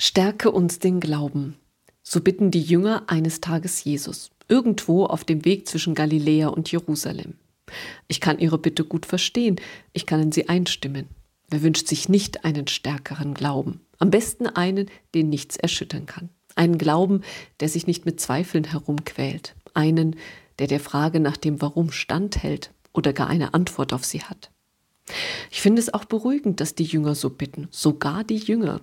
Stärke uns den Glauben. So bitten die Jünger eines Tages Jesus, irgendwo auf dem Weg zwischen Galiläa und Jerusalem. Ich kann ihre Bitte gut verstehen, ich kann in sie einstimmen. Wer wünscht sich nicht einen stärkeren Glauben? Am besten einen, den nichts erschüttern kann. Einen Glauben, der sich nicht mit Zweifeln herumquält. Einen, der der Frage nach dem Warum standhält oder gar eine Antwort auf sie hat. Ich finde es auch beruhigend, dass die Jünger so bitten, sogar die Jünger,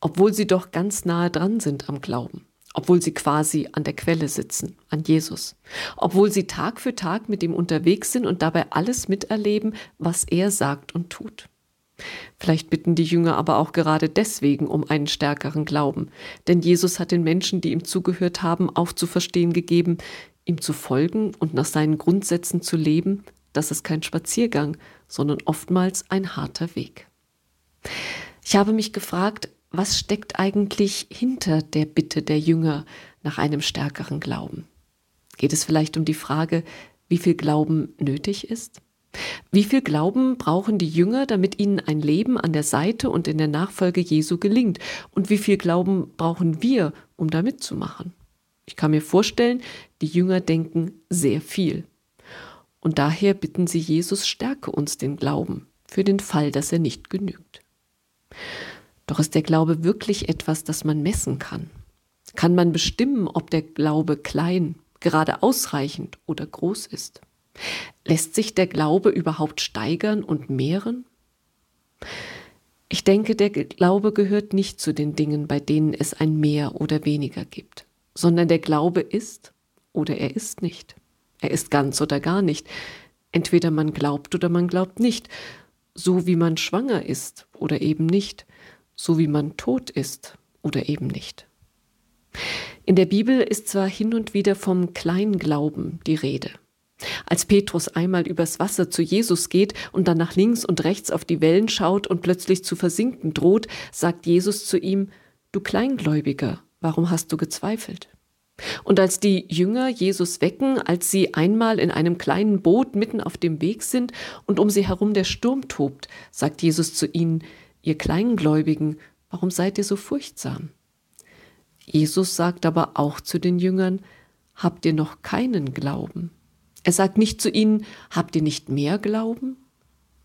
obwohl sie doch ganz nahe dran sind am Glauben, obwohl sie quasi an der Quelle sitzen, an Jesus, obwohl sie Tag für Tag mit ihm unterwegs sind und dabei alles miterleben, was er sagt und tut. Vielleicht bitten die Jünger aber auch gerade deswegen um einen stärkeren Glauben, denn Jesus hat den Menschen, die ihm zugehört haben, auch zu verstehen gegeben, ihm zu folgen und nach seinen Grundsätzen zu leben, das ist kein Spaziergang, sondern oftmals ein harter Weg. Ich habe mich gefragt, was steckt eigentlich hinter der Bitte der Jünger nach einem stärkeren Glauben? Geht es vielleicht um die Frage, wie viel Glauben nötig ist? Wie viel Glauben brauchen die Jünger, damit ihnen ein Leben an der Seite und in der Nachfolge Jesu gelingt? Und wie viel Glauben brauchen wir, um da mitzumachen? Ich kann mir vorstellen, die Jünger denken sehr viel. Und daher bitten sie Jesus, stärke uns den Glauben für den Fall, dass er nicht genügt. Doch ist der Glaube wirklich etwas, das man messen kann? Kann man bestimmen, ob der Glaube klein, gerade ausreichend oder groß ist? Lässt sich der Glaube überhaupt steigern und mehren? Ich denke, der Glaube gehört nicht zu den Dingen, bei denen es ein Mehr oder weniger gibt, sondern der Glaube ist oder er ist nicht. Er ist ganz oder gar nicht. Entweder man glaubt oder man glaubt nicht, so wie man schwanger ist oder eben nicht, so wie man tot ist oder eben nicht. In der Bibel ist zwar hin und wieder vom Kleinglauben die Rede. Als Petrus einmal übers Wasser zu Jesus geht und dann nach links und rechts auf die Wellen schaut und plötzlich zu versinken droht, sagt Jesus zu ihm, Du Kleingläubiger, warum hast du gezweifelt? Und als die Jünger Jesus wecken, als sie einmal in einem kleinen Boot mitten auf dem Weg sind und um sie herum der Sturm tobt, sagt Jesus zu ihnen, ihr Kleingläubigen, warum seid ihr so furchtsam? Jesus sagt aber auch zu den Jüngern, habt ihr noch keinen Glauben? Er sagt nicht zu ihnen, habt ihr nicht mehr Glauben?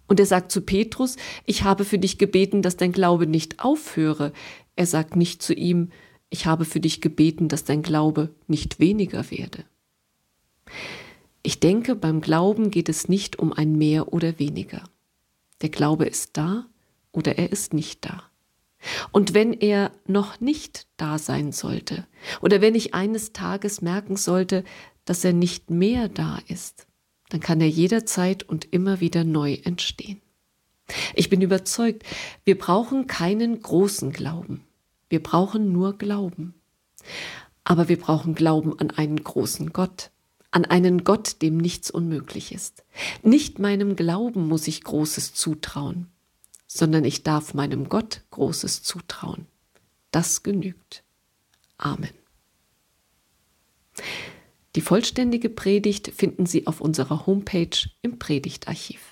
Und er sagt zu Petrus, ich habe für dich gebeten, dass dein Glaube nicht aufhöre. Er sagt nicht zu ihm, ich habe für dich gebeten, dass dein Glaube nicht weniger werde. Ich denke, beim Glauben geht es nicht um ein mehr oder weniger. Der Glaube ist da oder er ist nicht da. Und wenn er noch nicht da sein sollte, oder wenn ich eines Tages merken sollte, dass er nicht mehr da ist, dann kann er jederzeit und immer wieder neu entstehen. Ich bin überzeugt, wir brauchen keinen großen Glauben. Wir brauchen nur Glauben. Aber wir brauchen Glauben an einen großen Gott, an einen Gott, dem nichts unmöglich ist. Nicht meinem Glauben muss ich Großes zutrauen, sondern ich darf meinem Gott Großes zutrauen. Das genügt. Amen. Die vollständige Predigt finden Sie auf unserer Homepage im Predigtarchiv.